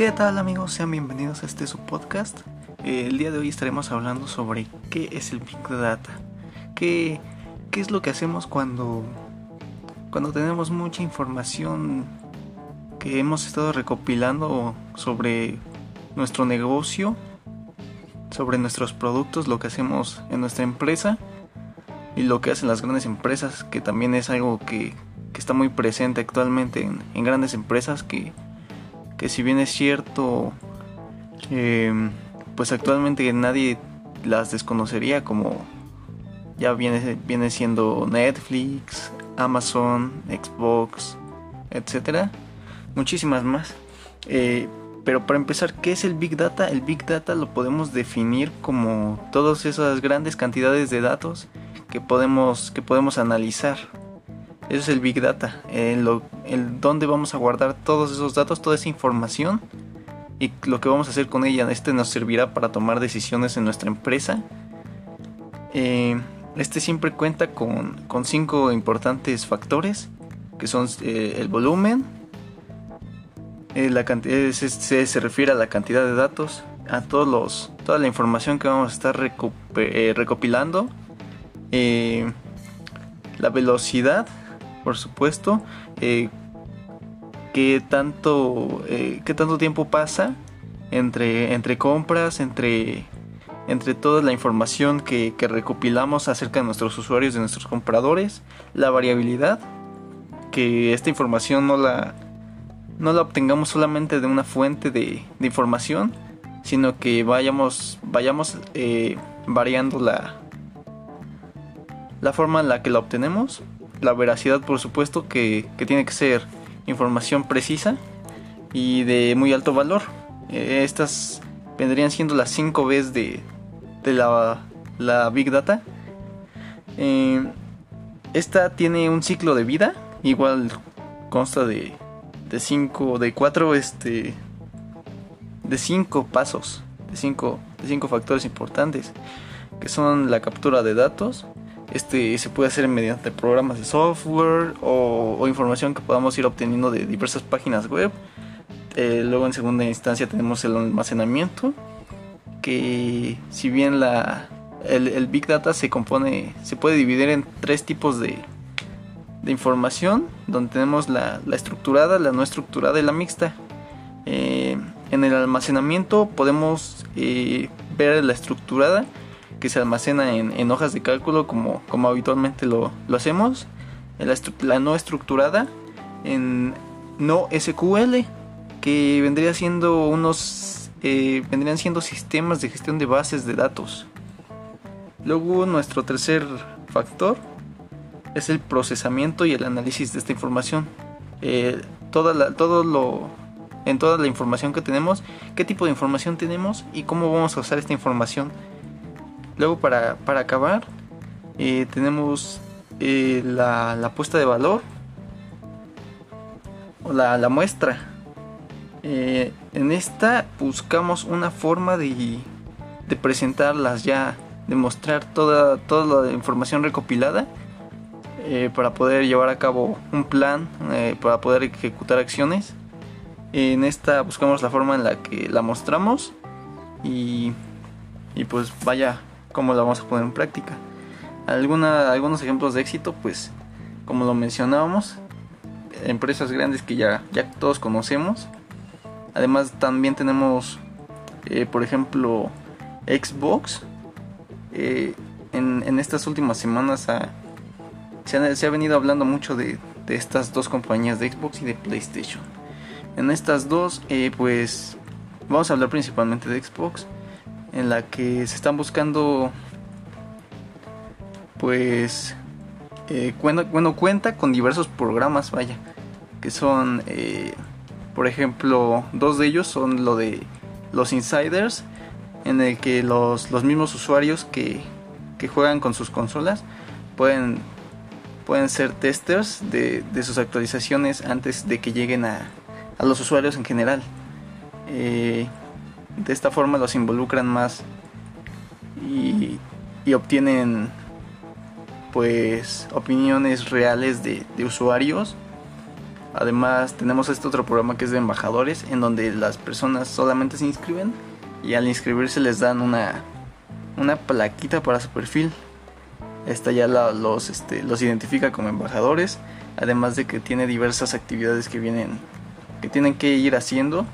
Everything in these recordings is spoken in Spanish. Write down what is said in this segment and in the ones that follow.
¿Qué tal amigos? Sean bienvenidos a este su podcast. Eh, el día de hoy estaremos hablando sobre qué es el Big Data. ¿Qué, qué es lo que hacemos cuando, cuando tenemos mucha información que hemos estado recopilando sobre nuestro negocio, sobre nuestros productos, lo que hacemos en nuestra empresa y lo que hacen las grandes empresas, que también es algo que, que está muy presente actualmente en, en grandes empresas que que si bien es cierto, eh, pues actualmente nadie las desconocería como ya viene, viene siendo Netflix, Amazon, Xbox, etcétera, muchísimas más. Eh, pero para empezar, ¿qué es el Big Data? El Big Data lo podemos definir como todas esas grandes cantidades de datos que podemos, que podemos analizar. Eso es el Big Data, el, el dónde vamos a guardar todos esos datos, toda esa información y lo que vamos a hacer con ella. Este nos servirá para tomar decisiones en nuestra empresa. Eh, este siempre cuenta con, cinco importantes factores, que son eh, el volumen, eh, la cantidad, se, se, refiere a la cantidad de datos, a todos los, toda la información que vamos a estar recopilando, la velocidad, por supuesto, eh, qué tanto, eh, qué tanto tiempo pasa entre, entre compras, entre, entre toda la información que, que, recopilamos acerca de nuestros usuarios, de nuestros compradores, la variabilidad, que esta información no la, no la obtengamos solamente de una fuente de, información, sino que vayamos, vayamos eh, variando la, la forma en la que la obtenemos la veracidad, por supuesto, que, tiene que ser información precisa y de muy alto valor. Eh, estas vendrían siendo las 5 veces de, de la, Big Data. Eh, esta tiene un ciclo de vida, igual consta de 5, de 4, este, de 5 pasos, de 5 de cinco factores importantes, que son la captura de datos, este se puede hacer mediante programas de software o, información que podamos ir obteniendo de diversas páginas web. Eh, luego en segunda instancia tenemos el almacenamiento, que si bien la, el, Big Data se compone, se puede dividir en tres tipos de, de información, donde tenemos la, la, estructurada, la no estructurada y la mixta. Eh, en el almacenamiento podemos eh, ver la estructurada, que se almacena en, hojas de cálculo como, como habitualmente lo, hacemos. La, la, no estructurada en no SQL que vendría siendo unos eh, vendrían siendo sistemas de gestión de bases de datos. Luego nuestro tercer factor es el procesamiento y el análisis de esta información. Eh, toda la, todo lo en toda la información que tenemos, qué tipo de información tenemos y cómo vamos a usar esta información Luego para, acabar eh, tenemos eh, la, puesta de valor o la, muestra. Eh, en esta buscamos una forma de, de presentarlas ya, de mostrar toda, toda la información recopilada para poder llevar a cabo un plan, para poder ejecutar acciones. En esta buscamos la forma en la que la mostramos y, y pues vaya cómo lo vamos a poner en práctica. Alguna, algunos ejemplos de éxito, pues como lo mencionábamos, empresas grandes que ya, ya todos conocemos. Además también tenemos, eh, por ejemplo, Xbox. Eh, en, estas últimas semanas se, ha, venido hablando mucho de, estas dos compañías de Xbox y de PlayStation. En estas dos, eh, pues vamos a hablar principalmente de Xbox en la que se están buscando pues eh, bueno, cuenta con diversos programas vaya que son eh, por ejemplo dos de ellos son lo de los insiders en el que los, los mismos usuarios que, que, juegan con sus consolas pueden pueden ser testers de, de sus actualizaciones antes de que lleguen a, a los usuarios en general. Eh, de esta forma los involucran más y, obtienen pues opiniones reales de, usuarios Además tenemos este otro programa que es de embajadores, en donde las personas solamente se inscriben y al inscribirse les dan una, una plaquita para su perfil. Esta ya los, este, los identifica como embajadores, además de que tiene diversas actividades que vienen, que tienen que ir haciendo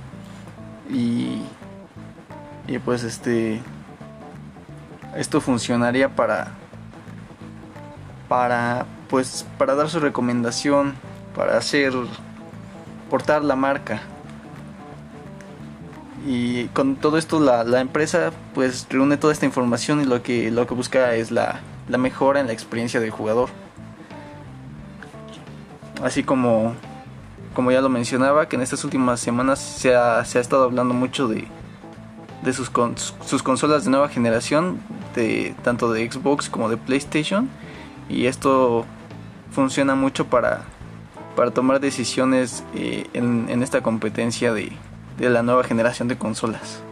y, y pues este, esto funcionaría para, para, pues, para dar su recomendación, para hacer, portar la marca y con todo esto la, la, empresa pues reúne toda esta información y lo que, lo que busca es la, la mejora en la experiencia del jugador. Así como, como ya lo mencionaba, que en estas últimas semanas se ha, se ha estado hablando mucho de, de sus, sus consolas de nueva generación, de, tanto de Xbox como de PlayStation. Y esto funciona mucho para, para tomar decisiones eh, en, en esta competencia de, de la nueva generación de consolas.